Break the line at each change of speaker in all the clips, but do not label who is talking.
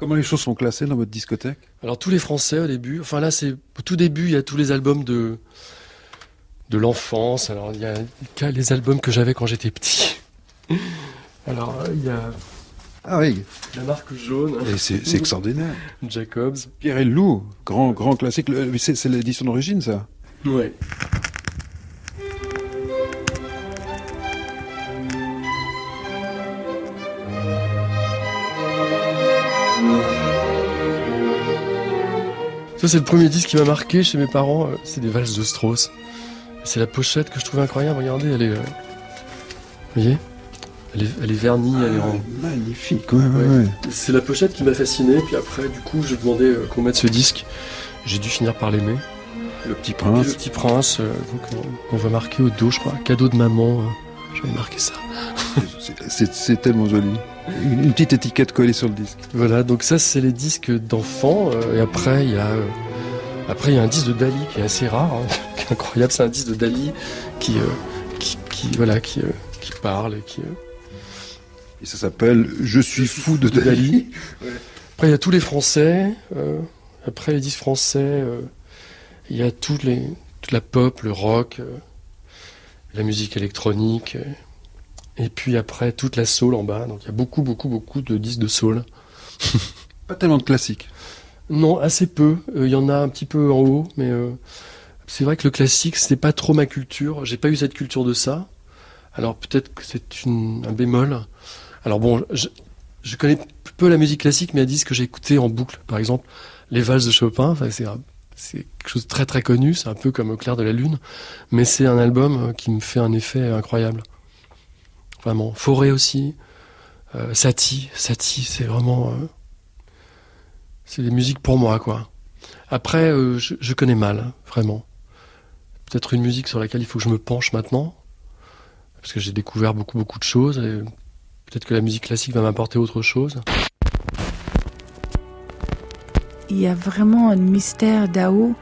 Comment les choses sont classées dans votre discothèque?
Alors tous les Français au début, enfin là c'est au tout début il y a tous les albums de de l'enfance. Alors il y a les albums que j'avais quand j'étais petit. Alors il y a
ah oui.
La marque jaune.
c'est extraordinaire.
Jacobs.
Pierre et le Loup, grand, grand classique. C'est l'édition d'origine, ça?
Ouais. Ça, c'est le premier disque qui m'a marqué chez mes parents. Euh, c'est des valses de Strauss. C'est la pochette que je trouve incroyable. Regardez, elle est. Euh, vous voyez elle est, vernie, elle est en.
Magnifique, ouais, ouais,
C'est la pochette qui m'a fasciné. Puis après, du coup, je demandais euh, qu'on mette ce disque. J'ai dû finir par l'aimer.
Le petit prince.
le petit prince, qu'on va marquer au dos, je crois. Cadeau de maman. J'avais marqué ça.
c'est tellement joli. Une, petite étiquette collée sur le disque.
Voilà, donc ça c'est les disques d'enfants. Euh, et après il y a euh, après il y a un disque de Dali qui est assez rare, hein, qui est incroyable. C'est un disque de Dali qui euh, qui, voilà qui, qui parle et qui.
Et ça s'appelle Je suis fou de, Dali.
Après il y a tous les Français. après les disques français, il y a les toute la pop, le rock, la musique électronique. Et puis après, toute la soul en bas. Donc il y a beaucoup, beaucoup, beaucoup de disques de soul.
Pas tellement de classiques.
Non, assez peu. Euh, il y en a un petit peu en haut, mais euh, c'est vrai que le classique, c'était pas trop ma culture. J'ai pas eu cette culture de ça. Alors peut-être que c'est un bémol. Alors bon, je, connais peu la musique classique, mais il y a des disques que j'ai écoutés en boucle. Par exemple, les valses de Chopin. Enfin, c'est c'est quelque chose de très très connu. C'est un peu comme au clair de la lune, mais c'est un album qui me fait un effet incroyable. Vraiment. Forêt aussi. Euh. Satie, c'est vraiment. Euh, c'est des musiques pour moi, quoi. Après, euh, je, connais mal, vraiment. Peut-être une musique sur laquelle il faut que je me penche maintenant. Parce que j'ai découvert beaucoup, beaucoup de choses. Et peut-être que la musique classique va m'apporter autre chose.
Il y a vraiment un mystère d'Ao.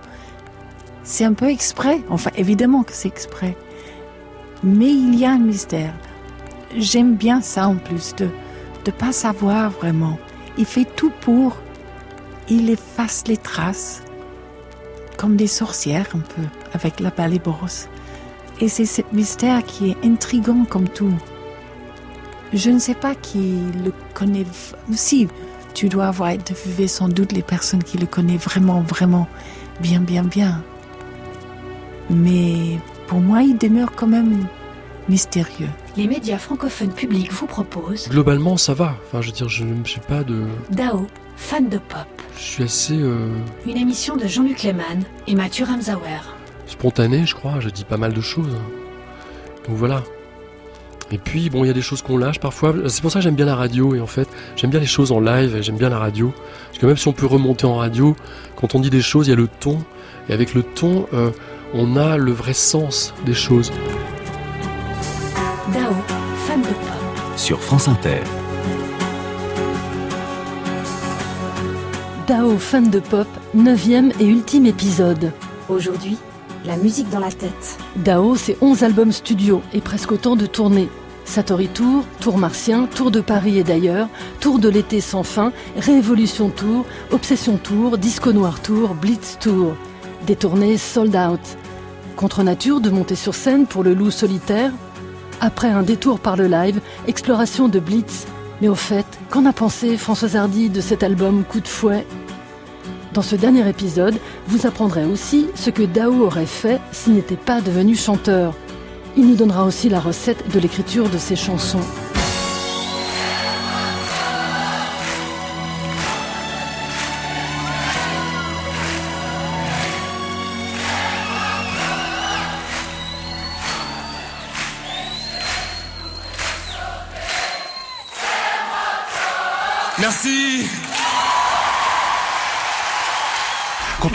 C'est un peu exprès. Enfin, évidemment que c'est exprès. Mais il y a un mystère j'aime bien ça en plus, de ne pas savoir vraiment. Il fait tout pour. Il efface les traces, comme des sorcières un peu, avec la brosse. Et c'est ce mystère qui est intrigant comme tout. Je ne sais pas qui le connaît. Si, tu dois avoir interviewé sans doute les personnes qui le connaissent vraiment, vraiment bien, bien, bien. Mais pour moi, il demeure quand même mystérieux.
Les médias francophones publics vous proposent.
Globalement, ça va. Enfin, je veux dire, je ne suis pas de.
Dao, fan de pop.
Je suis assez. Euh,
Une émission de Jean-Luc Lehmann et Mathieu Ramsauer.
Spontané, je crois. Je dis pas mal de choses. Donc voilà. Et puis, bon, il y a des choses qu'on lâche parfois. C'est pour ça que j'aime bien la radio. Et en fait, j'aime bien les choses en live et j'aime bien la radio. Parce que même si on peut remonter en radio, quand on dit des choses, il y a le ton. Et avec le ton, euh, on a le vrai sens des choses.
Sur France Inter.
Dao, fan de pop, neuvième et ultime épisode.
Aujourd'hui, la musique dans la tête.
Dao, c'est 11 albums studio et presque autant de tournées. Satori Tour, Tour Martien, Tour de Paris et d'ailleurs, Tour de l'été sans fin, Révolution Tour, Obsession Tour, Disco Noir Tour, Blitz Tour. Des tournées sold out. Contre nature de monter sur scène pour le loup solitaire, après un détour par le live, exploration de Blitz. Mais au fait, qu'en a pensé Françoise Hardy de cet album Coup de fouet? Dans ce dernier épisode, vous apprendrez aussi ce que Dao aurait fait s'il n'était pas devenu chanteur. Il nous donnera aussi la recette de l'écriture de ses chansons.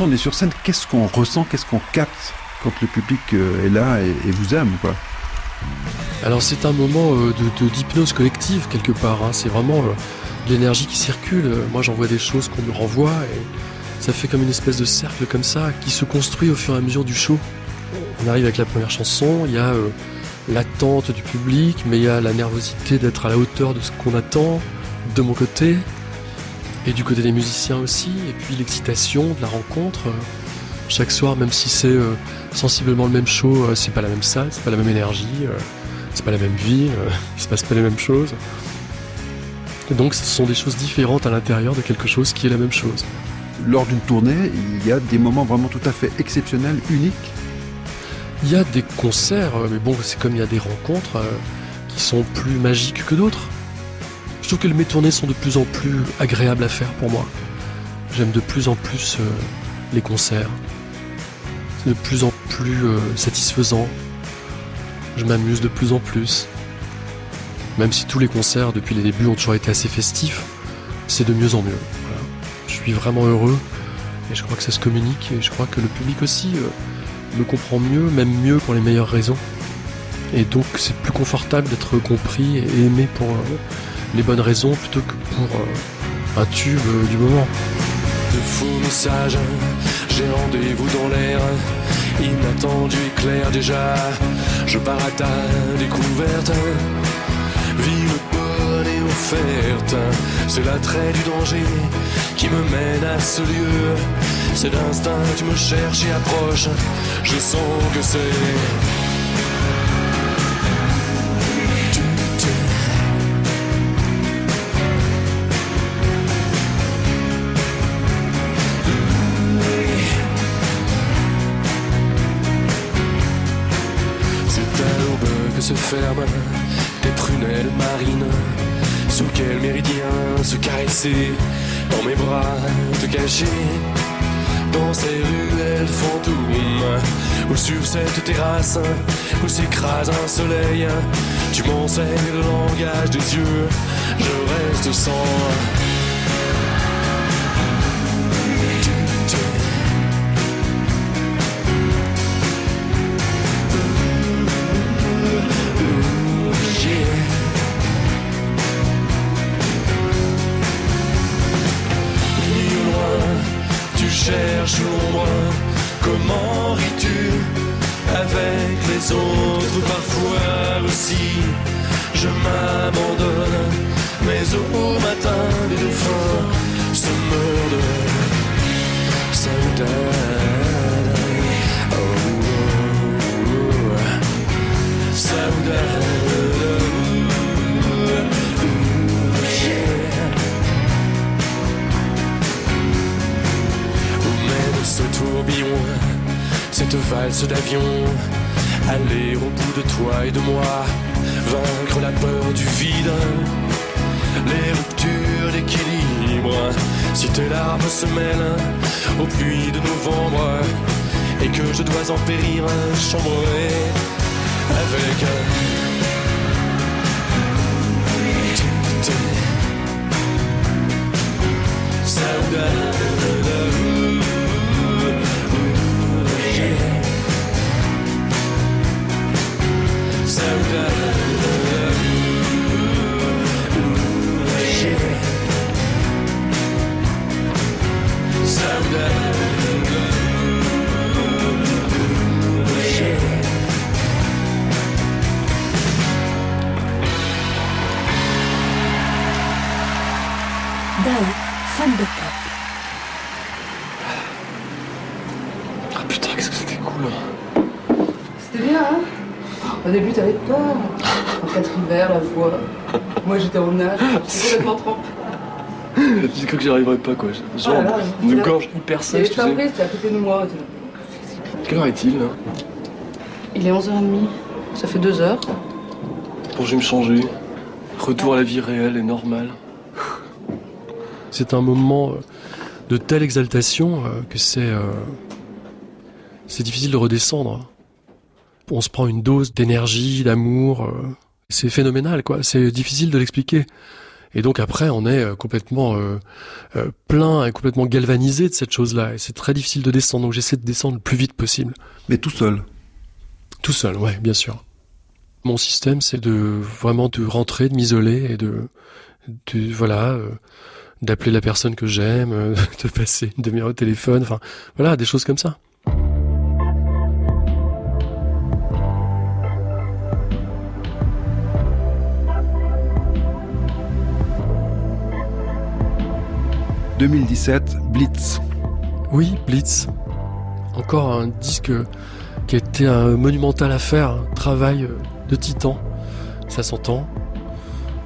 On est sur scène, qu'est-ce qu'on ressent, qu'est-ce qu'on capte quand le public euh, est là et, vous aime quoi
Alors c'est un moment euh, de, d'hypnose collective quelque part. Hein. C'est vraiment euh, l'énergie qui circule. Moi j'envoie des choses qu'on me renvoie et ça fait comme une espèce de cercle comme ça qui se construit au fur et à mesure du show. On arrive avec la première chanson, il y a l'attente du public, mais il y a la nervosité d'être à la hauteur de ce qu'on attend de mon côté. Et du côté des musiciens aussi, et puis l'excitation de la rencontre. Chaque soir, même si c'est euh, sensiblement le même show, euh, c'est pas la même salle, c'est pas la même énergie, euh, c'est pas la même vie, il se passe pas les mêmes choses. Et donc ce sont des choses différentes à l'intérieur de quelque chose qui est la même chose.
Lors d'une tournée, il y a des moments vraiment tout à fait exceptionnels, uniques.
Il y a des concerts, mais bon, c'est comme il y a des rencontres qui sont plus magiques que d'autres. Trouve que mes tournées sont de plus en plus agréables à faire pour moi. J'aime de plus en plus les concerts. C'est de plus en plus euh, satisfaisant. Je m'amuse de plus en plus. Même si tous les concerts depuis les débuts ont toujours été assez festifs, c'est de mieux en mieux. Je suis vraiment heureux et je crois que ça se communique et je crois que le public aussi euh, me comprend mieux, même mieux pour les meilleures raisons. Et donc c'est plus confortable d'être compris et aimé pour euh, les bonnes raisons plutôt que pour un tube du moment
de faux messages. J'ai rendez-vous dans l'air, inattendu et clair déjà. Je pars à ta découverte. Ville bonne et offerte, c'est l'attrait du danger qui me mène à ce lieu. C'est l'instinct, tu me cherches et approche. Je sens que c'est ferme, des prunelles marines. Sous quel méridien se caresser, dans mes bras te cacher. Dans ces ruelles fantômes, ou sur cette terrasse, où s'écrase un soleil, tu m'enseignes le langage des yeux, je reste sans. cette valse d'avion, aller au bout de toi et de moi, vaincre la peur du vide, les ruptures d'équilibre. Si tes larmes se mêlent aux pluies de novembre et que je dois en périr, chambrer avec un
J'ai cru que j'y arriverais pas, quoi. Genre, ah, une gorge hyper sèche, tu sais.
à côté de moi.
Quelle heure est-il, là?
Il est 11h30. Ça fait 2 heures.
Bon, je vais me changer. Retour à la vie réelle et normale. C'est un moment euh, de telle exaltation euh, que c'est... Euh, c'est difficile de redescendre. On se prend une dose d'énergie, d'amour. C'est phénoménal, quoi. C'est difficile de l'expliquer. Et donc après, on est euh, complètement euh, euh, plein et complètement galvanisé de cette chose-là. Et c'est très difficile de descendre. Donc j'essaie de descendre le plus vite possible.
Mais tout seul.
Tout seul, ouais, bien sûr. Mon système, c'est de vraiment de rentrer, de m'isoler et de, de voilà, d'appeler la personne que j'aime, de passer une demi-heure au téléphone. Enfin, voilà, des choses comme ça.
2017, Blitz.
Oui, Blitz. Encore un disque qui a été un monumental affaire, un travail de titan. Ça s'entend.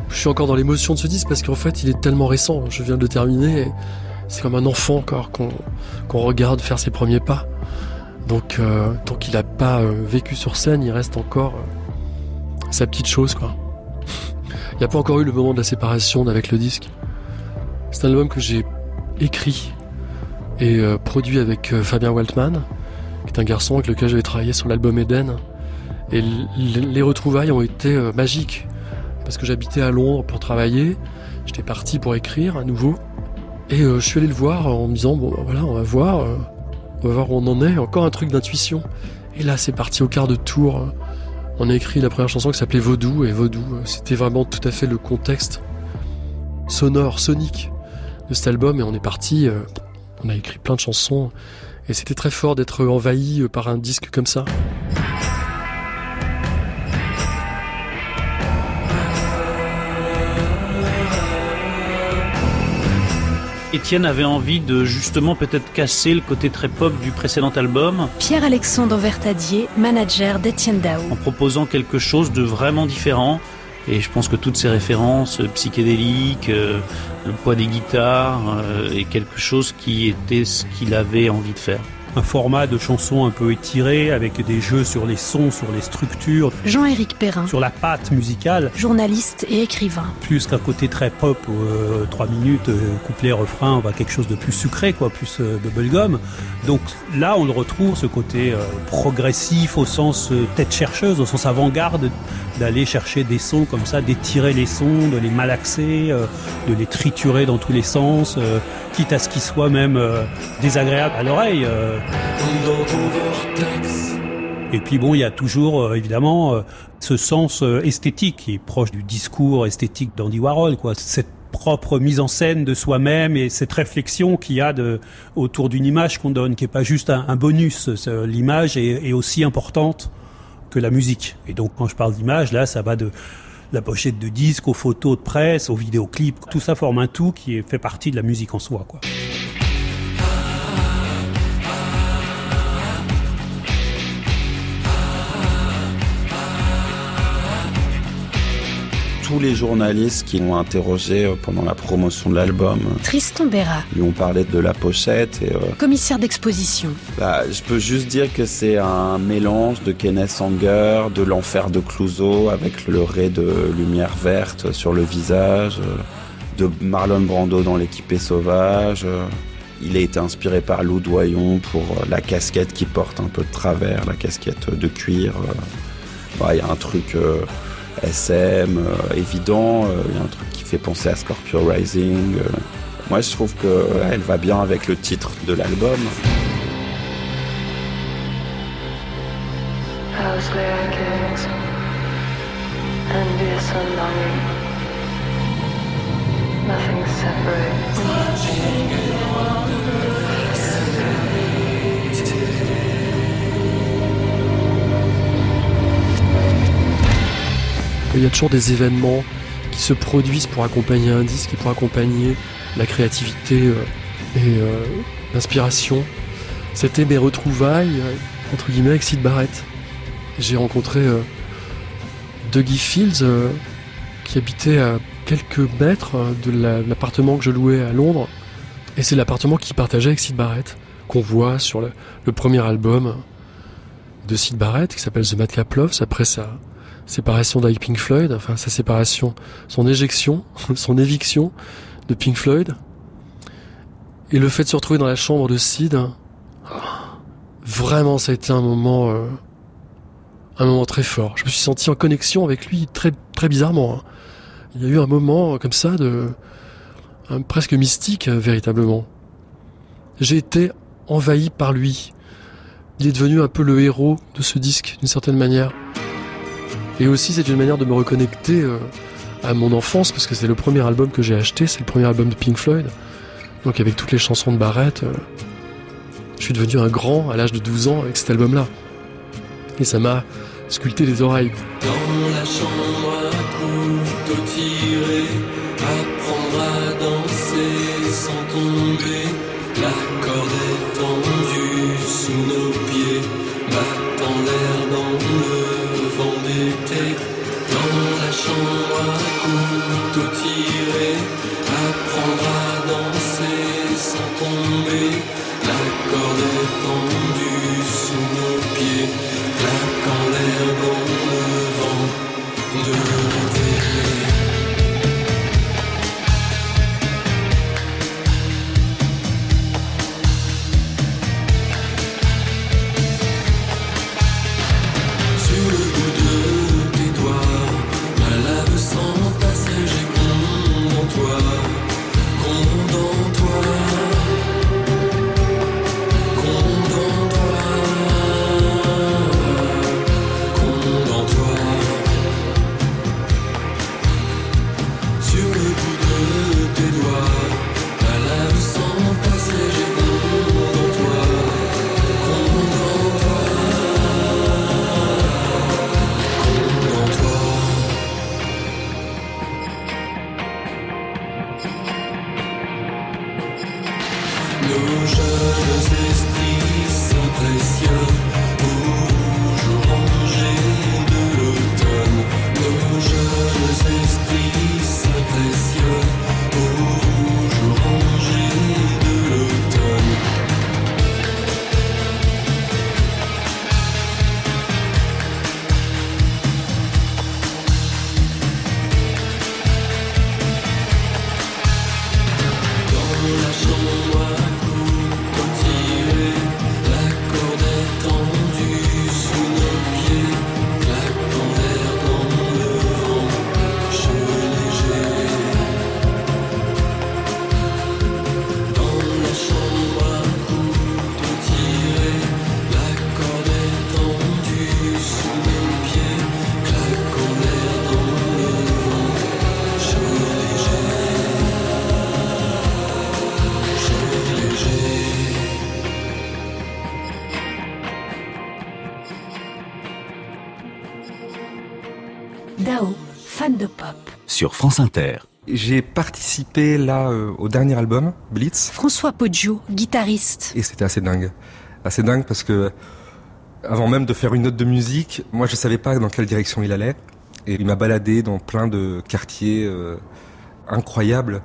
Je suis encore dans l'émotion de ce disque parce qu'en fait, il est tellement récent. Je viens de le terminer. C'est comme un enfant encore qu'on regarde faire ses premiers pas. Donc, euh, tant qu'il n'a pas euh, vécu sur scène, il reste encore euh, sa petite chose, il n'y a pas encore eu le moment de la séparation avec le disque. C'est un album que j'ai écrit et produit avec Fabien Waltman, qui est un garçon avec lequel j'avais travaillé sur l'album Eden. Et les retrouvailles ont été magiques parce que j'habitais à Londres pour travailler. J'étais parti pour écrire à nouveau. Et je suis allé le voir en me disant, bon voilà, on va voir. On va voir où on en est. Encore un truc d'intuition. Et là, c'est parti au quart de tour. On a écrit la première chanson qui s'appelait Vaudou. Et Vaudou, c'était vraiment tout à fait le contexte sonore, sonique de cet album. Et on est parti. Euh, on a écrit plein de chansons. Et c'était très fort d'être envahi par un disque comme ça.
Étienne avait envie de justement peut-être casser le côté très pop du précédent album.
Pierre-Alexandre Vertadier, manager d'Étienne Dao.
En proposant quelque chose de vraiment différent. Et je pense que toutes ces références psychédéliques, euh, le poids des guitares, euh, quelque chose qui était ce qu'il avait envie de faire
un format de chanson un peu étiré avec des jeux sur les sons, sur les structures.
Jean-Éric Perrin.
Sur la patte musicale.
Journaliste et écrivain.
Plus qu'un côté très pop, euh, trois minutes, euh, couplet, refrain, on va quelque chose de plus sucré, quoi, plus euh, bubblegum. Donc là, on le retrouve, ce côté euh, progressif au sens tête chercheuse, au sens avant-garde, d'aller chercher des sons comme ça, d'étirer les sons, de les malaxer, de les triturer dans tous les sens, quitte à ce qu'ils soient même désagréables à l'oreille. Et puis bon, il y a toujours euh, évidemment euh, ce sens euh, esthétique qui est proche du discours esthétique d'Andy Warhol, quoi. Cette propre mise en scène de soi-même et cette réflexion qu'il y a de, autour d'une image qu'on donne, qui est pas juste un, bonus. L'image est, est, aussi importante que la musique. Et donc quand je parle d'image, là, ça va de la pochette de disque aux photos de presse, aux vidéoclips. Tout ça forme un tout qui fait partie de la musique en soi, quoi.
Les journalistes qui l'ont interrogé euh, pendant la promotion de l'album.
Tristan Béra.
Lui ont parlé de la pochette. Et, euh,
Commissaire d'exposition.
Bah, je peux juste dire que c'est un mélange de Kenneth Anger, de l'enfer de Clouseau, avec le ray de lumière verte sur le visage, euh, de Marlon Brando dans l'équipée sauvage. Il a été inspiré par Lou Doyon pour la casquette qui porte un peu de travers, la casquette de cuir. Il y a un truc SM euh, évident. Il euh, y a un truc qui fait penser à Scorpio Rising. Euh. moi, je trouve qu'elle va bien avec le titre de l'album. Nothing
Il y a toujours des événements qui se produisent pour accompagner un disque et pour accompagner la créativité euh, et euh, l'inspiration. C'était mes retrouvailles, euh, entre guillemets, avec Sid Barrett. J'ai rencontré Dougie Fields, qui habitait à quelques mètres de l'appartement que je louais à Londres. Et c'est l'appartement qu'il partageait avec Sid Barrett, qu'on voit sur le, premier album de Sid Barrett, qui s'appelle The Madcap Loves, après ça séparation d'avec Pink Floyd, enfin sa séparation, son éjection, son éviction de Pink Floyd, et le fait de se retrouver dans la chambre de Sid, vraiment ça a été un moment, euh, un moment très fort. Je me suis senti en connexion avec lui très très bizarrement. Hein. Il y a eu un moment comme ça de presque mystique véritablement. J'ai été envahi par lui. Il est devenu un peu le héros de ce disque d'une certaine manière. Et aussi, c'est une manière de me reconnecter euh, à mon enfance, parce que c'est le premier album que j'ai acheté, c'est le premier album de Pink Floyd. Donc avec toutes les chansons de Barrett, euh, je suis devenu un grand à l'âge de 12 ans avec cet album-là. Et ça m'a sculpté les oreilles.
De
pop.
Sur France Inter.
J'ai participé là euh, au dernier album, Blitz,
François Poggio, guitariste.
et c'était assez dingue. Assez dingue parce que avant même de faire une note de musique, moi je savais pas dans quelle direction il allait. Et il m'a baladé dans plein de quartiers euh, incroyables.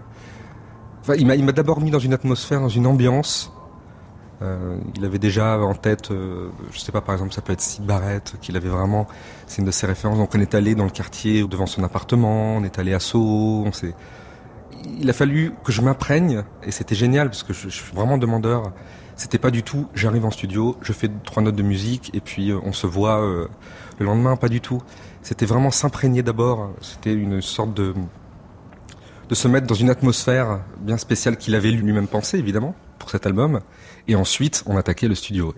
Enfin, il m'a d'abord mis dans une atmosphère, dans une ambiance. Euh, il avait déjà en tête, euh, je sais pas, par exemple, ça peut être Sid Barrett, qu'il avait vraiment, c'est une de ses références. Donc on est allé dans le quartier devant son appartement, on est allé à Soho, on s'est, il a fallu que je m'imprègne et c'était génial parce que je, suis vraiment demandeur. C'était pas du tout, j'arrive en studio, je fais trois notes de musique et puis euh, on se voit euh, le lendemain, pas du tout. C'était vraiment s'imprégner d'abord. C'était une sorte de de se mettre dans une atmosphère bien spéciale qu'il avait lui-même pensé évidemment pour cet album. Et ensuite, on attaquait le studio.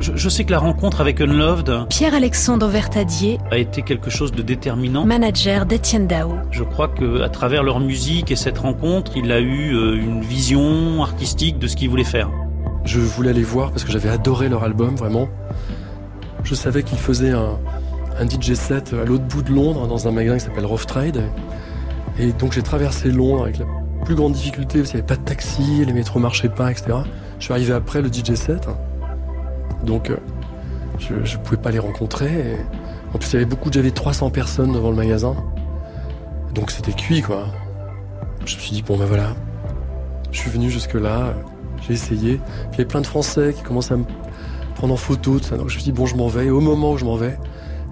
Je, sais que la rencontre avec Unloved
Pierre-Alexandre Vertadier,
a été quelque chose de déterminant.
manager d'Etienne Dao.
Je crois que à travers leur musique et cette rencontre, il a eu euh, une vision artistique de ce qu'il voulait faire.
Je voulais aller voir parce que j'avais adoré leur album, vraiment. Je savais qu'ils faisaient un, DJ set à l'autre bout de Londres, dans un magasin qui s'appelle Rough Trade. Et donc j'ai traversé Londres avec la plus grande difficulté parce qu'il n'y avait pas de taxi, les métros marchaient pas, etc. Je suis arrivé après le DJ set. Donc euh, je ne pouvais pas les rencontrer. En plus, il y avait beaucoup, j'avais 300 personnes devant le magasin. Donc c'était cuit, quoi. Je me suis dit, bon ben voilà, je suis venu jusque-là, j'ai essayé. Il y avait plein de Français qui commençaient à me prendre en photo. Donc je me suis dit, bon, je m'en vais. Et au moment où je m'en vais,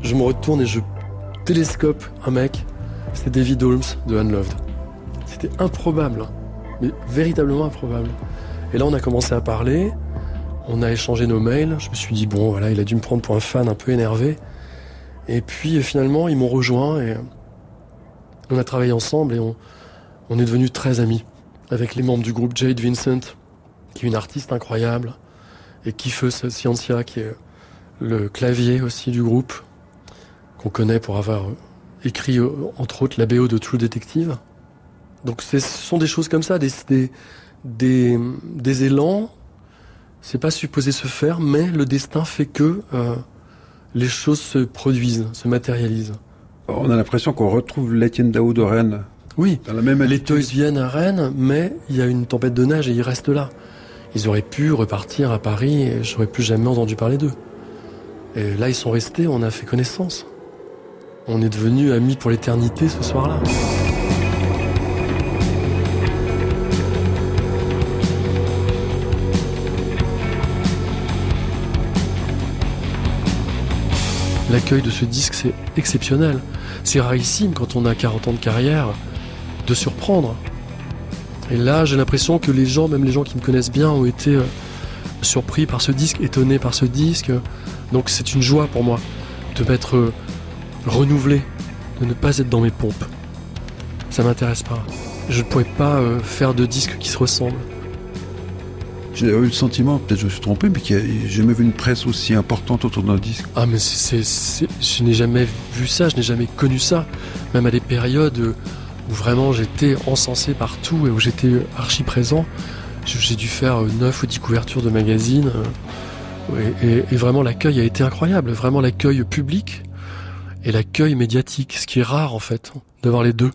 je me retourne et je télescope un mec. C'était David Holmes de Unloved. C'était improbable, hein. mais véritablement improbable. Et là, on a commencé à parler, on a échangé nos mails. Je me suis dit, bon, voilà, il a dû me prendre pour un fan un peu énervé. Et puis finalement, ils m'ont rejoint et on a travaillé ensemble et on, on est devenus très amis avec les membres du groupe Jade Vincent, qui est une artiste incroyable, et Kifeus Scientia, qui est le clavier aussi du groupe, qu'on connaît pour avoir écrit euh, entre autres la BO de True Detective. Donc ce sont des choses comme ça, des, des, des, des élans. C'est pas supposé se faire, mais le destin fait que euh, les choses se produisent, se matérialisent.
On a l'impression qu'on retrouve l'Étienne Dao de Rennes.
Oui,
dans la même
les Toys viennent à Rennes, mais il y a une tempête de neige et ils restent là. Ils auraient pu repartir à Paris et j'aurais plus jamais entendu parler d'eux. Et là, ils sont restés, on a fait connaissance. On est devenus amis pour l'éternité ce soir-là. L'accueil de ce disque, c'est exceptionnel. C'est rarissime quand on a 40 ans de carrière de surprendre. Et là, j'ai l'impression que les gens, même les gens qui me connaissent bien, ont été euh, surpris par ce disque, étonnés par ce disque. Donc c'est une joie pour moi de m'être euh, renouvelé, de ne pas être dans mes pompes. Ça m'intéresse pas. Je ne pourrais pas euh, faire de disques qui se ressemblent.
J'ai eu le sentiment, peut-être je me suis trompé, mais qu'il n'y a jamais vu une presse aussi importante autour d'un disque.
Ah, mais c'est, je n'ai jamais vu ça, je n'ai jamais connu ça. Même à des périodes où vraiment j'étais encensé partout et où j'étais archi présent. J'ai dû faire 9 ou 10 couvertures de magazines. Et, et vraiment l'accueil a été incroyable. Vraiment l'accueil public et l'accueil médiatique, ce qui est rare en fait, d'avoir les deux.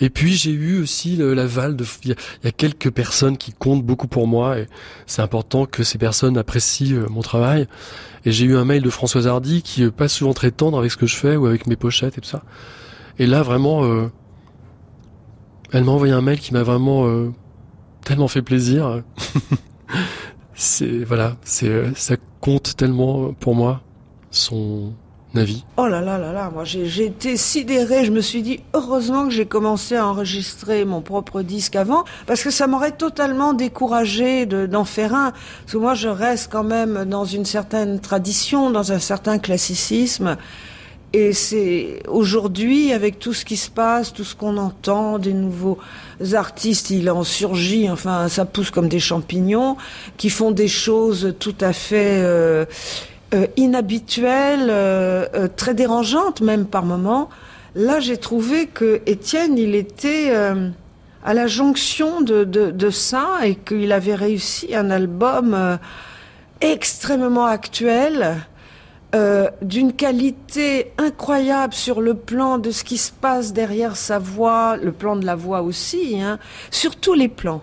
Et puis j'ai eu aussi l'aval de. Il y, a quelques personnes qui comptent beaucoup pour moi et c'est important que ces personnes apprécient euh, mon travail. Et j'ai eu un mail de Françoise Hardy qui est pas souvent très tendre avec ce que je fais ou avec mes pochettes et tout ça. Et là vraiment, euh, elle m'a envoyé un mail qui m'a vraiment euh, tellement fait plaisir. c'est voilà, c'est ça compte tellement pour moi son Navi
Oh là là là là, moi j'ai été sidérée, je me suis dit heureusement que j'ai commencé à enregistrer mon propre disque avant, parce que ça m'aurait totalement découragé d'en faire un, parce que moi je reste quand même dans une certaine tradition, dans un certain classicisme, et c'est aujourd'hui, avec tout ce qui se passe, tout ce qu'on entend, des nouveaux artistes, il en surgit, enfin ça pousse comme des champignons, qui font des choses tout à fait... Euh, euh, inhabituelle, euh, euh, très dérangeante même par moments. Là, j'ai trouvé que Étienne, il était à la jonction de, de, de ça et qu'il avait réussi un album extrêmement actuel. D'une qualité incroyable sur le plan de ce qui se passe derrière sa voix, le plan de la voix aussi, hein, sur tous les plans.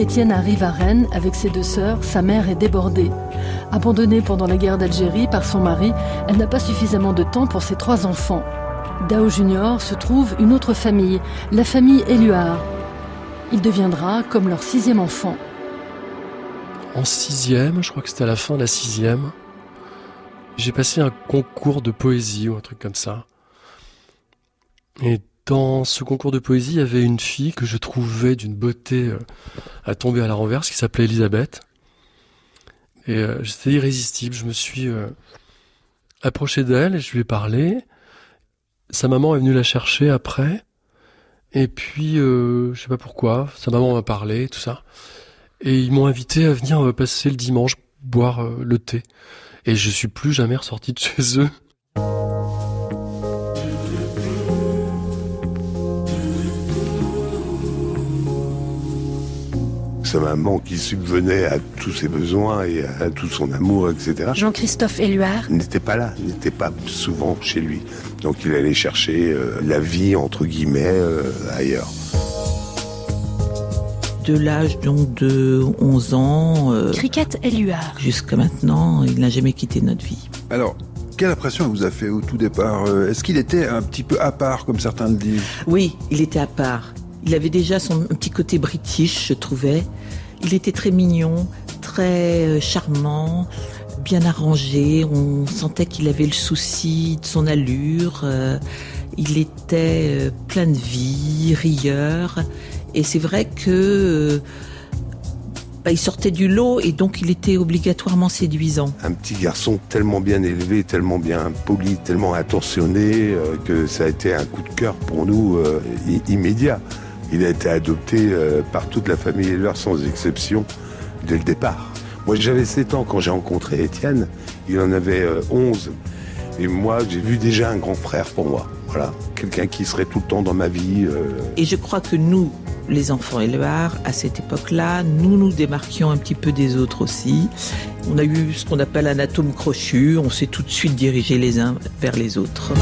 Étienne arrive à Rennes avec ses deux sœurs, sa mère est débordée. Abandonnée pendant la guerre d'Algérie par son mari, elle n'a pas suffisamment de temps pour ses trois enfants. Dao Junior se trouve une autre famille, la famille Éluard. Il deviendra comme leur sixième enfant.
En sixième, je crois que c'était à la fin de la sixième, j'ai passé un concours de poésie ou un truc comme ça. Et dans ce concours de poésie, il y avait une fille que je trouvais d'une beauté euh, à tomber à la renverse, qui s'appelait Elisabeth. Et euh, j'étais irrésistible. Je me suis euh, approché d'elle et je lui ai parlé. Sa maman est venue la chercher après. Et puis, euh, je sais pas pourquoi, sa maman m'a parlé, tout ça. Et ils m'ont invité à venir passer le dimanche boire le thé. Et je suis plus jamais ressorti de chez eux.
Sa maman qui subvenait à tous ses besoins et à tout son amour, etc.
Jean-Christophe Éluard
n'était pas là, n'était pas souvent chez lui. Donc il allait chercher euh, la vie, entre guillemets, euh, ailleurs.
De l'âge donc de 11 ans... Euh,
Cricket Éluard.
Jusqu'à maintenant, il n'a jamais quitté notre vie.
Alors, quelle impression vous a fait au tout départ Est-ce qu'il était un petit peu à part, comme certains le disent?
Oui, il était à part. Il avait déjà son petit côté british, je trouvais. Il était très mignon, très euh, charmant, bien arrangé. On sentait qu'il avait le souci de son allure. Euh, il était euh, plein de vie, rieur. Et c'est vrai que bah, sortait du lot et donc il était obligatoirement séduisant.
Un petit garçon tellement bien élevé, tellement bien poli, tellement attentionné que ça a été un coup de cœur pour nous immédiat. Il a été adopté euh, par toute la famille Heller sans exception dès le départ. Moi j'avais 7 ans quand j'ai rencontré Étienne, il en avait 11. Euh, Et moi j'ai vu déjà un grand frère pour moi. Voilà, quelqu'un qui serait tout le temps dans ma vie. Euh.
Et je crois que nous, les enfants Éluard, à cette époque-là, nous nous démarquions un petit peu des autres aussi. On a eu ce qu'on appelle un atome crochu, on s'est tout de suite dirigé les uns vers les autres.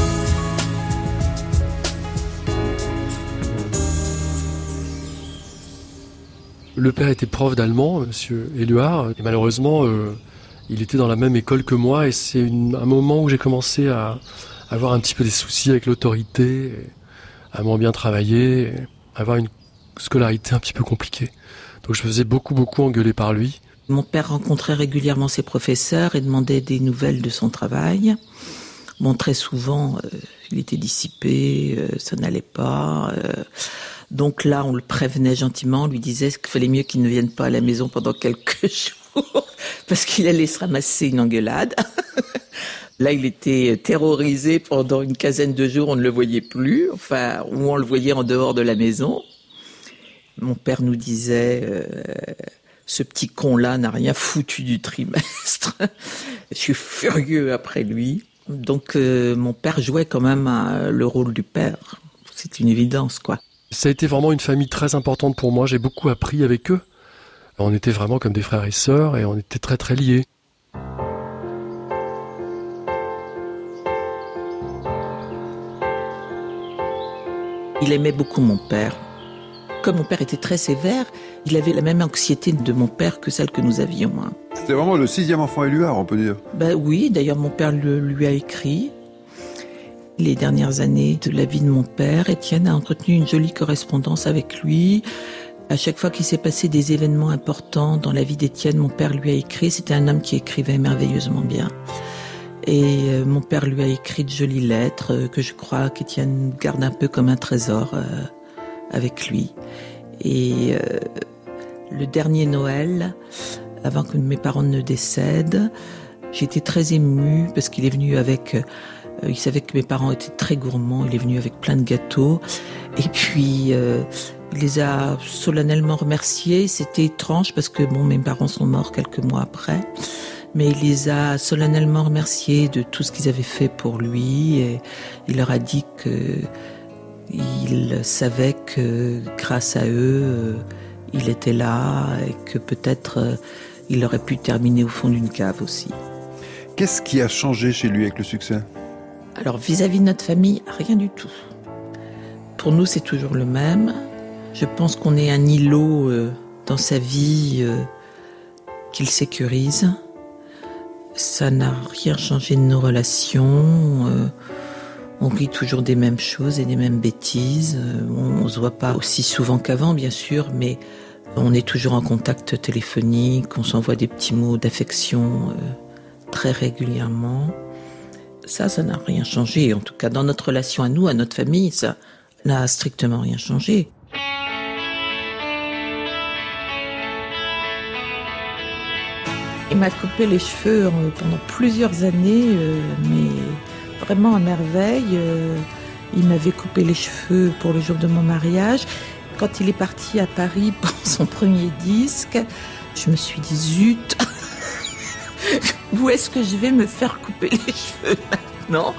Le père était prof d'allemand, monsieur Éluard, et malheureusement, euh, il était dans la même école que moi, et c'est un moment où j'ai commencé à avoir un petit peu des soucis avec l'autorité, à moins bien travailler, à avoir une scolarité un petit peu compliquée. Donc je faisais beaucoup, beaucoup engueuler par lui.
Mon père rencontrait régulièrement ses professeurs et demandait des nouvelles de son travail. Bon, très souvent, euh, il était dissipé, euh, ça n'allait pas. Donc là, on le prévenait gentiment, on lui disait qu'il fallait mieux qu'il ne vienne pas à la maison pendant quelques jours, parce qu'il allait se ramasser une engueulade. Là, il était terrorisé pendant une quinzaine de jours, on ne le voyait plus, enfin, ou on le voyait en dehors de la maison. Mon père nous disait, euh, ce petit con-là n'a rien foutu du trimestre. Je suis furieux après lui. Donc, euh, mon père jouait quand même euh, le rôle du père. C'est une évidence, quoi.
Ça a été vraiment une famille très importante pour moi. J'ai beaucoup appris avec eux. On était vraiment comme des frères et sœurs et on était très très liés.
Il aimait beaucoup mon père. Comme mon père était très sévère, il avait la même anxiété de mon père que celle que nous avions. Hein.
C'était vraiment le sixième enfant éluard, on peut dire.
Ben oui, d'ailleurs mon père le, lui a écrit. Les dernières années de la vie de mon père, Étienne a entretenu une jolie correspondance avec lui. À chaque fois qu'il s'est passé des événements importants dans la vie d'Étienne, mon père lui a écrit. C'était un homme qui écrivait merveilleusement bien. Et euh, mon père lui a écrit de jolies lettres euh, que je crois qu'Étienne garde un peu comme un trésor euh, avec lui. Et le dernier Noël, avant que mes parents ne décèdent, j'étais très émue parce qu'il est venu avec euh, il savait que mes parents étaient très gourmands. Il est venu avec plein de gâteaux. Et puis, euh, il les a solennellement remerciés. C'était étrange parce que bon, mes parents sont morts quelques mois après. Mais il les a solennellement remerciés de tout ce qu'ils avaient fait pour lui. Et il leur a dit que il savait que grâce à eux, euh, il était là et que peut-être euh, il aurait pu terminer au fond d'une cave aussi.
Qu'est-ce qui a changé chez lui avec le succès?
Alors vis-à-vis de notre famille, rien du tout. Pour nous, c'est toujours le même. Je pense qu'on est un îlot euh, dans sa vie euh, qu'il sécurise. Ça n'a rien changé de nos relations. Euh, on rit toujours des mêmes choses et des mêmes bêtises. Euh, On, on se voit pas aussi souvent qu'avant, bien sûr, mais on est toujours en contact téléphonique. On s'envoie des petits mots d'affection euh, très régulièrement. Ça, ça n'a rien changé. En tout cas, dans notre relation à nous, à notre famille, ça n'a strictement rien changé. Il m'a coupé les cheveux euh, pendant plusieurs années, mais vraiment à merveille. Euh, il m'avait coupé les cheveux pour le jour de mon mariage. Quand il est parti à Paris pour son premier disque, je me suis dit zut, où est-ce que je vais me faire couper les cheveux maintenant?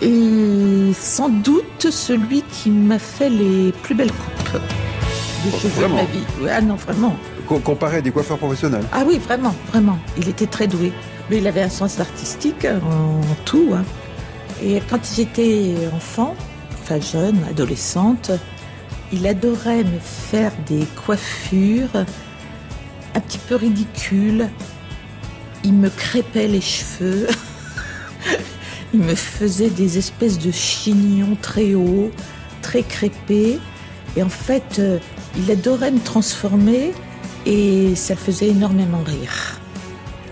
Et sans doute celui qui m'a fait les plus belles coupes de
Oh,
cheveux de ma vie. Ouais, Ah non, vraiment.
Com- Comparé à des coiffeurs professionnels?
Ah oui, vraiment, vraiment. Il était très doué. Mais il avait un sens artistique en tout. hein. Et quand j'étais enfant, enfin jeune, adolescente, il adorait me faire des coiffures un petit peu ridicules. Il me crêpait les cheveux. il me faisait des espèces de chignons très hauts, très crêpés. Et en fait, euh, il adorait me transformer et ça faisait énormément rire.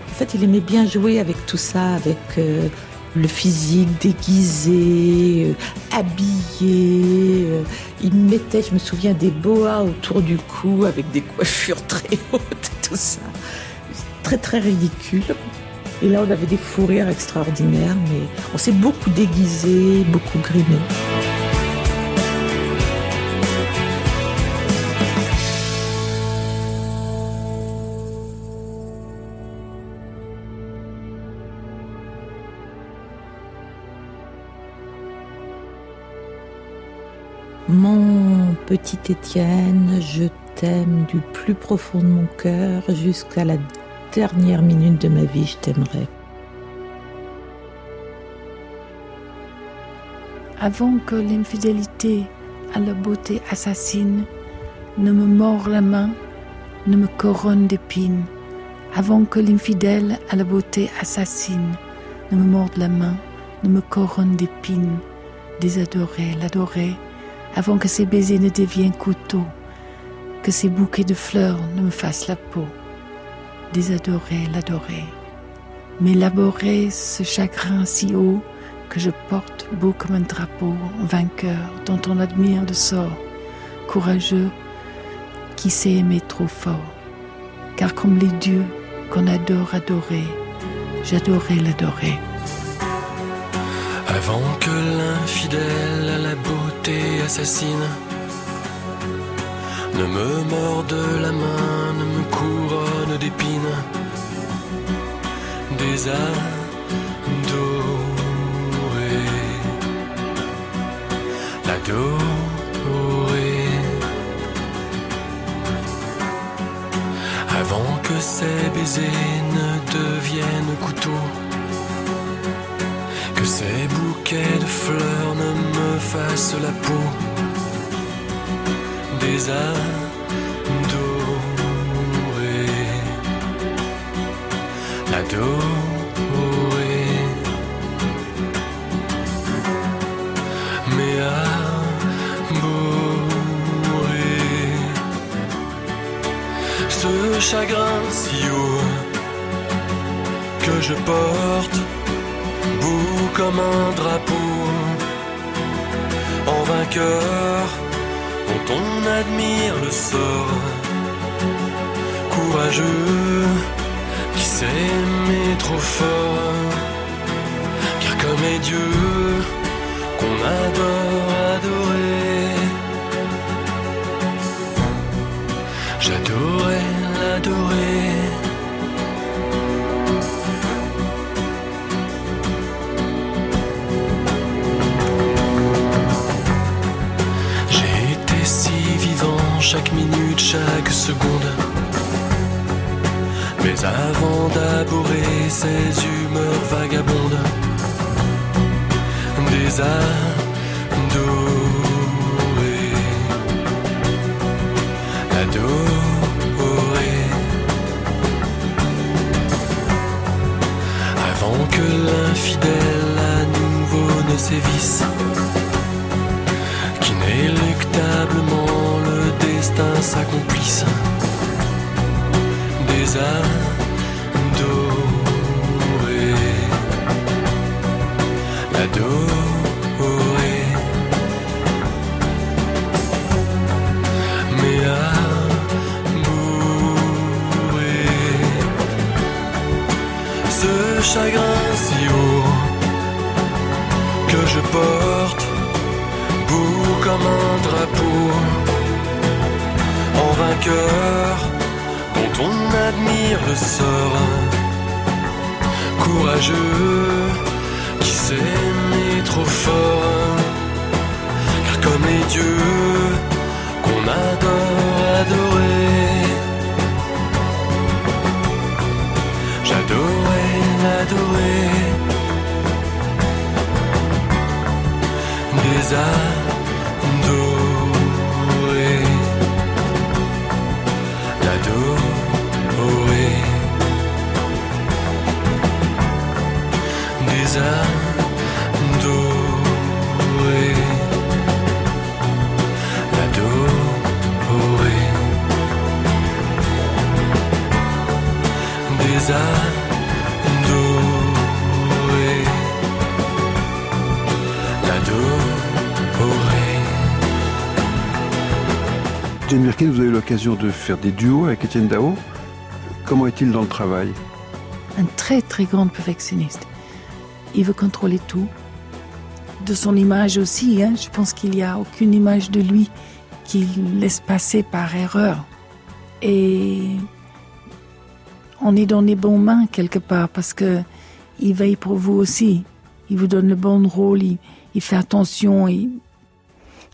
En fait, il aimait bien jouer avec tout ça, avec euh, le physique déguisé, euh, habillé. euh, il me mettait, je me souviens, des boas autour du cou avec des coiffures très hautes et tout ça. Très très ridicule. Et là, on avait des fous rires extraordinaires, mais on s'est beaucoup déguisé, beaucoup grimé. Petit Étienne, je t'aime du plus profond de mon cœur jusqu'à la dernière minute de ma vie, je t'aimerai.
Avant que l'infidélité à la beauté assassine ne me mord la main, ne me couronne d'épines, avant que l'infidèle à la beauté assassine ne me morde la main, ne me couronne d'épines, désadorer, l'adorer, avant que ses baisers ne deviennent couteaux, que ses bouquets de fleurs ne me fassent la peau, désadorer, l'adorer, m'élaborer ce chagrin si haut que je porte beau comme un drapeau, vainqueur dont on admire le sort, courageux qui sait aimer trop fort. Car comme les dieux qu'on adore adorer, j'adorais l'adorer.
Avant que l'infidèle à la beauté assassine ne me morde la main, ne me couronne d'épines, des adorés, l'adorer. Avant que ces baisers ne deviennent couteaux que ces bouquets de fleurs ne me fassent la peau des adorés, l'adorer. Mais abhorrer ce chagrin si haut que je porte comme un drapeau, en vainqueur, dont on admire le sort, courageux, qui sait aimer trop fort, car comme est Dieu, qu'on adore adorer, j'adorais l'adorer. Chaque minute chaque seconde. Mais avant d'abourer ces humeurs vagabondes, des adorés, adorés. Avant que l'infidèle à nouveau ne sévisse,
Jane Birkin, vous avez l'occasion de faire des duos avec Étienne Dao. Comment est-il dans le travail?
Un très très grand perfectionniste. Il veut contrôler tout. De son image aussi, hein. je pense qu'il n'y a aucune image de lui qu'il laisse passer par erreur. Et on est dans les bonnes mains quelque part parce que il veille pour vous aussi. Il vous donne le bon rôle, il, fait attention.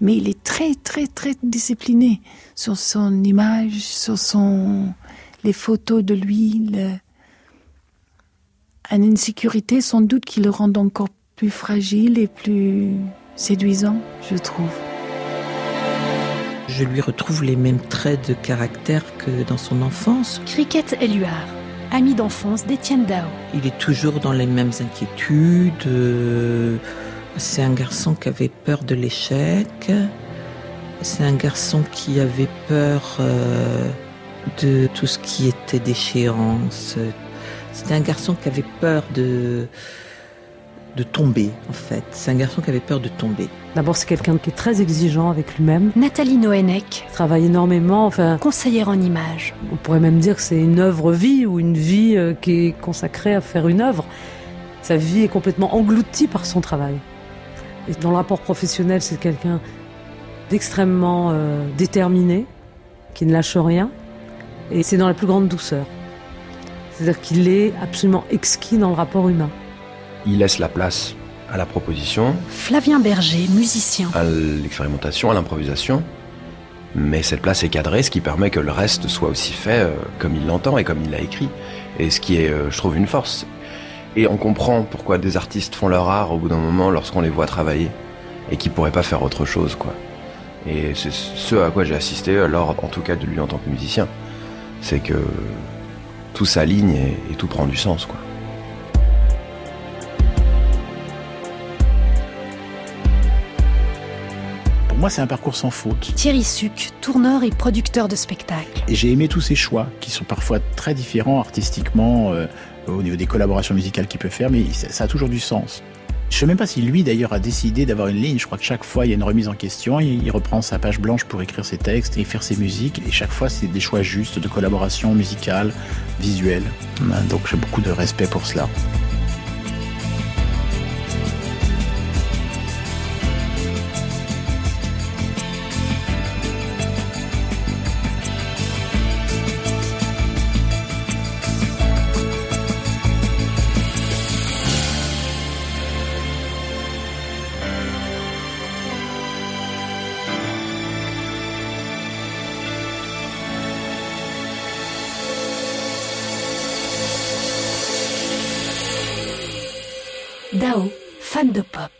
Mais il est très très très discipliné sur son image, sur son les photos de lui, le... une insécurité sans doute qui le rend encore plus fragile et plus séduisant, je trouve.
Je lui retrouve les mêmes traits de caractère que dans son enfance.
Cricket Éluard, ami d'enfance d'Étienne Dao.
Il est toujours dans les mêmes inquiétudes. euh, C'est un garçon qui avait peur de l'échec. C'est un garçon qui avait peur euh, de tout ce qui était déchéance. C'était un garçon qui avait peur de de tomber en fait. C'est un garçon qui avait peur de tomber.
D'abord, c'est quelqu'un qui est très exigeant avec lui-même.
Nathalie Noénec,
Il travaille énormément. Enfin,
conseillère en images.
on pourrait même dire que c'est une œuvre-vie ou une vie euh, qui est consacrée à faire une œuvre. Sa vie est complètement engloutie par son travail. Et dans le rapport professionnel, c'est quelqu'un d'extrêmement euh, déterminé, qui ne lâche rien. Et c'est dans la plus grande douceur. C'est-à-dire qu'il est absolument exquis dans le rapport humain.
Il laisse la place à la proposition,
Flavien Berger, musicien.
à l'expérimentation, à l'improvisation. Mais cette place est cadrée, ce qui permet que le reste soit aussi fait euh, comme il l'entend et comme il l'a écrit. Et ce qui est, euh, je trouve, une force. Et on comprend pourquoi des artistes font leur art au bout d'un moment lorsqu'on les voit travailler et qui pourraient pas faire autre chose, quoi. Et c'est ce à quoi j'ai assisté, alors en tout cas de lui en tant que musicien, c'est que tout s'aligne et, et tout prend du sens, quoi.
Pour moi, c'est un parcours sans faute.
Thierry Suc, tourneur et producteur de spectacles.
Et j'ai aimé tous ces choix, qui sont parfois très différents artistiquement, euh, au niveau des collaborations musicales qu'il peut faire, mais ça, a toujours du sens. Je sais même pas si lui d'ailleurs a décidé d'avoir une ligne. Je crois que chaque fois il y a une remise en question. Il, reprend sa page blanche pour écrire ses textes et faire ses musiques. Et chaque fois c'est des choix justes de collaboration musicale, visuelle. Donc j'ai beaucoup de respect pour cela.
Dao, fan de pop.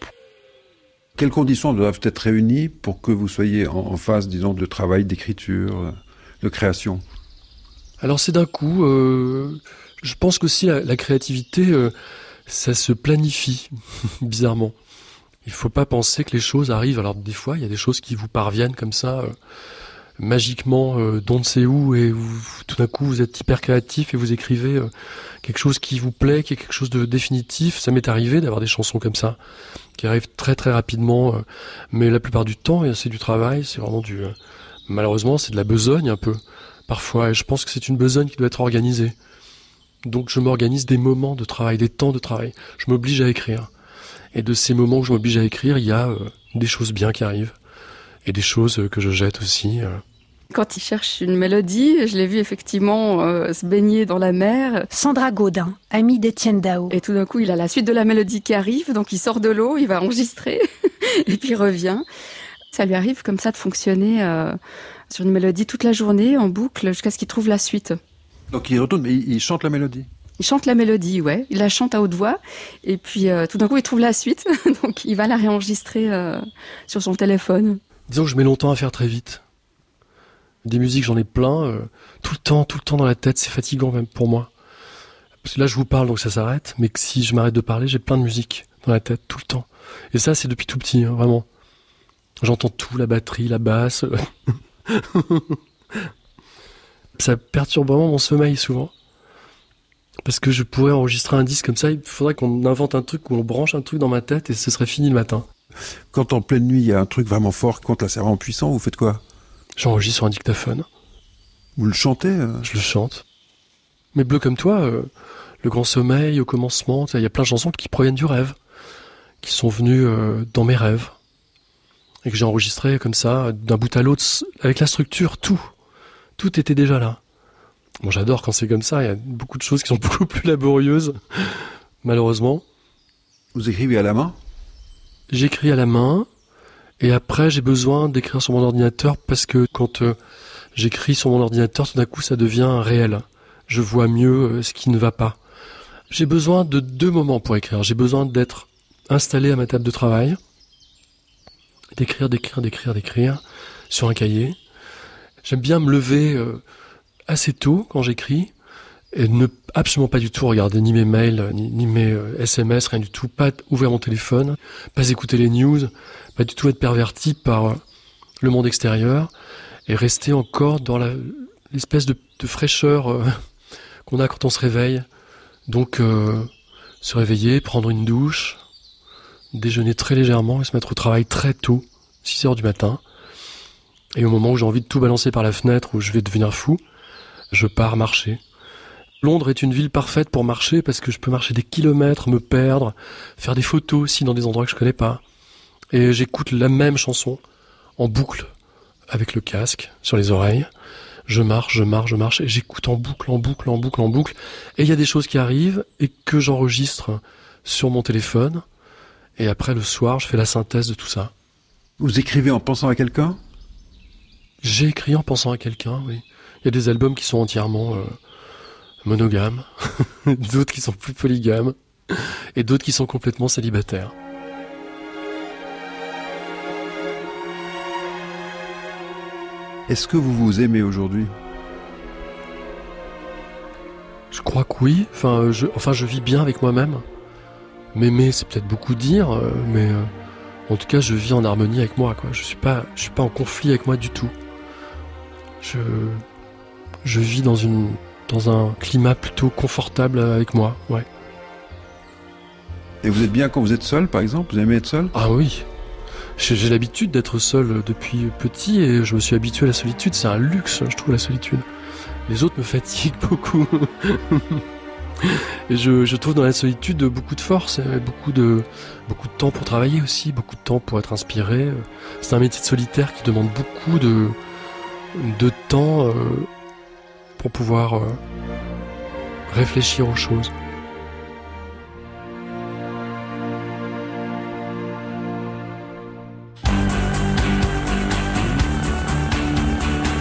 Quelles conditions doivent être réunies pour que vous soyez en, en phase, disons, de travail, d'écriture, de création?
Alors c'est d'un coup. Euh, je pense qu'aussi la, la créativité, euh, ça se planifie bizarrement. Il faut pas penser que les choses arrivent. Alors des fois, il y a des choses qui vous parviennent comme ça. Euh, magiquement euh, d'on ne sait où et tout d'un coup vous êtes hyper créatif et vous écrivez euh, quelque chose qui vous plaît, qui est quelque chose de définitif. Ça m'est arrivé d'avoir des chansons comme ça qui arrivent très très rapidement, euh, mais la plupart du temps c'est du travail, c'est vraiment du euh, malheureusement c'est de la besogne un peu parfois et je pense que c'est une besogne qui doit être organisée. Donc je m'organise des moments de travail, des temps de travail. Je m'oblige à écrire. Et de ces moments où je m'oblige à écrire, il y a des choses bien qui arrivent et des choses que je jette aussi. euh.
Quand il cherche une mélodie, je l'ai vu effectivement euh, se baigner dans la mer.
Sandra Gaudin, amie d'Étienne Dao.
Et tout d'un coup, il a la suite de la mélodie qui arrive, donc il sort de l'eau, il va enregistrer, et puis il revient. Ça lui arrive comme ça de fonctionner euh, sur une mélodie toute la journée, en boucle, jusqu'à ce qu'il trouve la suite.
Donc il retourne, mais il, il chante la mélodie.
Il chante la mélodie, ouais. Il la chante à haute voix, et puis euh, tout d'un coup, il trouve la suite, donc il va la réenregistrer euh, sur son téléphone.
Disons que je mets longtemps à faire très vite. Des musiques, j'en ai plein, euh, tout le temps, tout le temps dans la tête, c'est fatigant même pour moi. Parce que là, je vous parle, donc ça s'arrête, mais si je m'arrête de parler, j'ai plein de musique dans la tête, tout le temps. Et ça, c'est depuis tout petit, hein, vraiment. J'entends tout, la batterie, la basse. ça perturbe vraiment mon sommeil souvent. Parce que je pourrais enregistrer un disque comme ça, il faudrait qu'on invente un truc où on branche un truc dans ma tête et ce serait fini le matin.
Quand en pleine nuit, il y a un truc vraiment fort, quand là c'est vraiment puissant, vous faites quoi?
J'enregistre sur un dictaphone.
Vous le chantez euh?
Je le chante. Mais bleu comme toi, euh, le grand sommeil au commencement, il y a plein de chansons qui proviennent du rêve, qui sont venues euh, dans mes rêves. Et que j'ai enregistré comme ça, d'un bout à l'autre, avec la structure, tout. Tout était déjà là. Bon, j'adore quand c'est comme ça, il y a beaucoup de choses qui sont beaucoup plus laborieuses, malheureusement.
Vous écrivez à la main?
J'écris à la main, et après j'ai besoin d'écrire sur mon ordinateur parce que quand euh, j'écris sur mon ordinateur, tout d'un coup ça devient réel. Je vois mieux euh, ce qui ne va pas. J'ai besoin de deux moments pour écrire. J'ai besoin d'être installé à ma table de travail, d'écrire, d'écrire, d'écrire, d'écrire sur un cahier. J'aime bien me lever euh, assez tôt quand j'écris et ne absolument pas du tout regarder ni mes mails, ni, mes euh, SMS, rien du tout, pas ouvrir mon téléphone, pas écouter les news, pas du tout être perverti par euh, le monde extérieur et rester encore dans l'espèce de, de fraîcheur euh, qu'on a quand on se réveille. Donc euh, se réveiller, prendre une douche, déjeuner très légèrement et se mettre au travail très tôt, 6 heures du matin. Et au moment où j'ai envie de tout balancer par la fenêtre, où je vais devenir fou, je pars marcher. Londres est une ville parfaite pour marcher parce que je peux marcher des kilomètres, me perdre, faire des photos aussi dans des endroits que je connais pas. Et j'écoute la même chanson en boucle avec le casque sur les oreilles. Je marche, je marche, je marche et j'écoute en boucle, en boucle, en boucle, en boucle. Et il y a des choses qui arrivent et que j'enregistre sur mon téléphone. Et après, le soir, je fais la synthèse de tout ça.
Vous écrivez en pensant à quelqu'un?
J'ai écrit en pensant à quelqu'un, oui. Il y a des albums qui sont entièrement euh, monogames, d'autres qui sont plus polygames, et d'autres qui sont complètement célibataires.
Est-ce que vous vous aimez aujourd'hui?
Je crois que oui. Enfin, je, enfin, je vis bien avec moi-même. M'aimer, c'est peut-être beaucoup dire, euh, mais euh, en tout cas, je vis en harmonie avec moi. Quoi. Je suis pas, je suis pas en conflit avec moi du tout. Je, je vis dans une, dans un climat plutôt confortable avec moi. Ouais.
Et vous êtes bien quand vous êtes seul, par exemple? Vous aimez être seul?
Ah oui. J'ai l'habitude d'être seul depuis petit et je me suis habitué à la solitude. C'est un luxe, je trouve, la solitude. Les autres me fatiguent beaucoup. et je, je trouve dans la solitude beaucoup de force, beaucoup de, beaucoup de temps pour travailler aussi, beaucoup de temps pour être inspiré. C'est un métier de solitaire qui demande beaucoup de, de temps euh, pour pouvoir euh, réfléchir aux choses.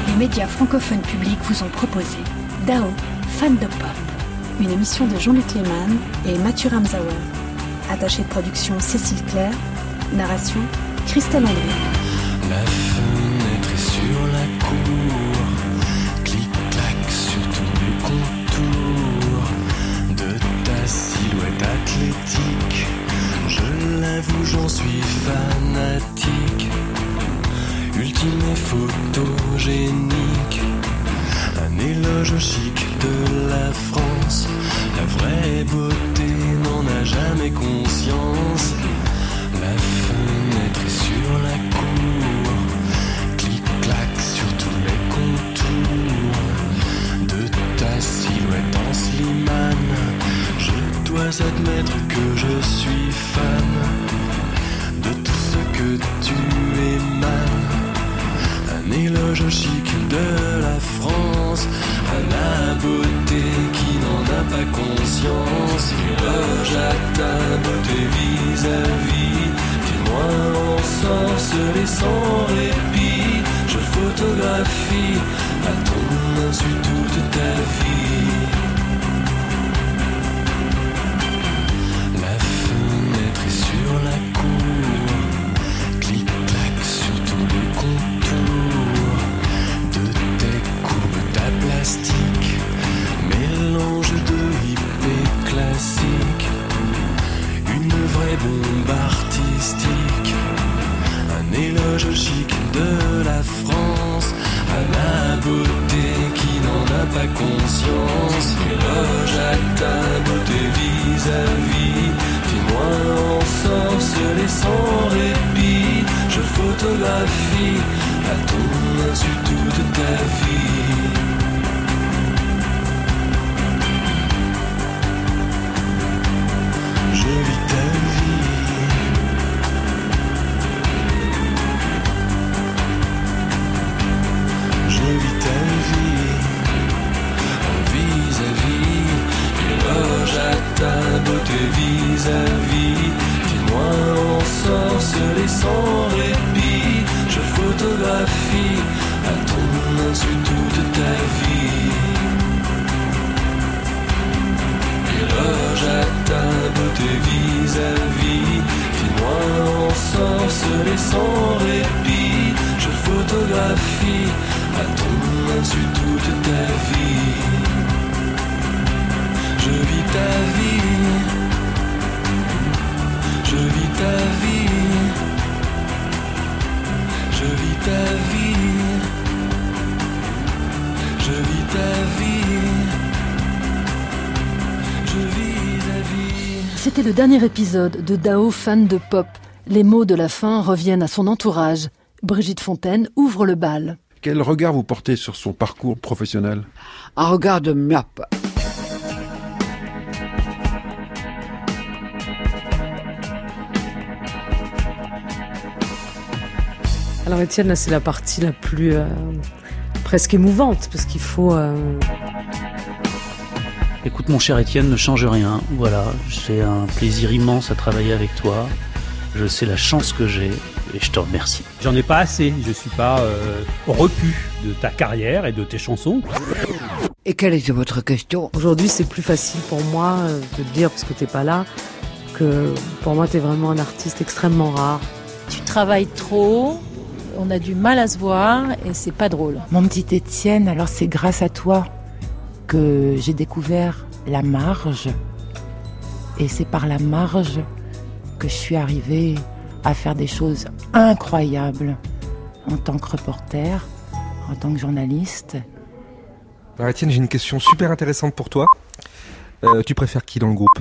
Les médias francophones publics vous ont proposé Dao, fan de pop, une émission de Jean-Luc Lehmann et Mathieu Ramsauer. Attaché de production Cécile Claire. Narration Christelle André.
Je l'avoue, j'en suis fanatique. Ultime et photogénique, un éloge chic de la France. La vraie beauté n'en a jamais conscience. La fenêtre est sur la cour, clic-clac sur tous les contours de ta silhouette en slimane. Je dois admettre que je suis fan que tu émanes. Un éloge chic de la France, à la beauté qui n'en a pas conscience. Éloge à ta beauté vis-à-vis, témoin ensorcelé sans répit. Je photographie
C'était le dernier épisode de Dao fan de pop. Les mots de la fin reviennent à son entourage. Brigitte Fontaine ouvre le bal.
Quel regard vous portez sur son parcours professionnel?
Un regard de myope.
Alors Étienne, là c'est la partie la plus euh, presque émouvante parce qu'il faut. euh,
Écoute mon cher Étienne, ne change rien. Voilà, j'ai un plaisir immense à travailler avec toi. Je sais la chance que j'ai et je te remercie.
J'en ai pas assez, je suis pas euh, repu de ta carrière et de tes chansons.
Et quelle était votre question?
Aujourd'hui, c'est plus facile pour moi euh, de le dire parce que t'es pas là. Que pour moi, t'es vraiment un artiste extrêmement rare.
Tu travailles trop, on a du mal à se voir et c'est pas drôle.
Mon petit Étienne, alors c'est grâce à toi que j'ai découvert la marge. Et c'est par la marge que je suis arrivée à faire des choses incroyables en tant que reporter, en tant que journaliste.
Alors Étienne, j'ai une question super intéressante pour toi. Euh, tu préfères qui dans le groupe?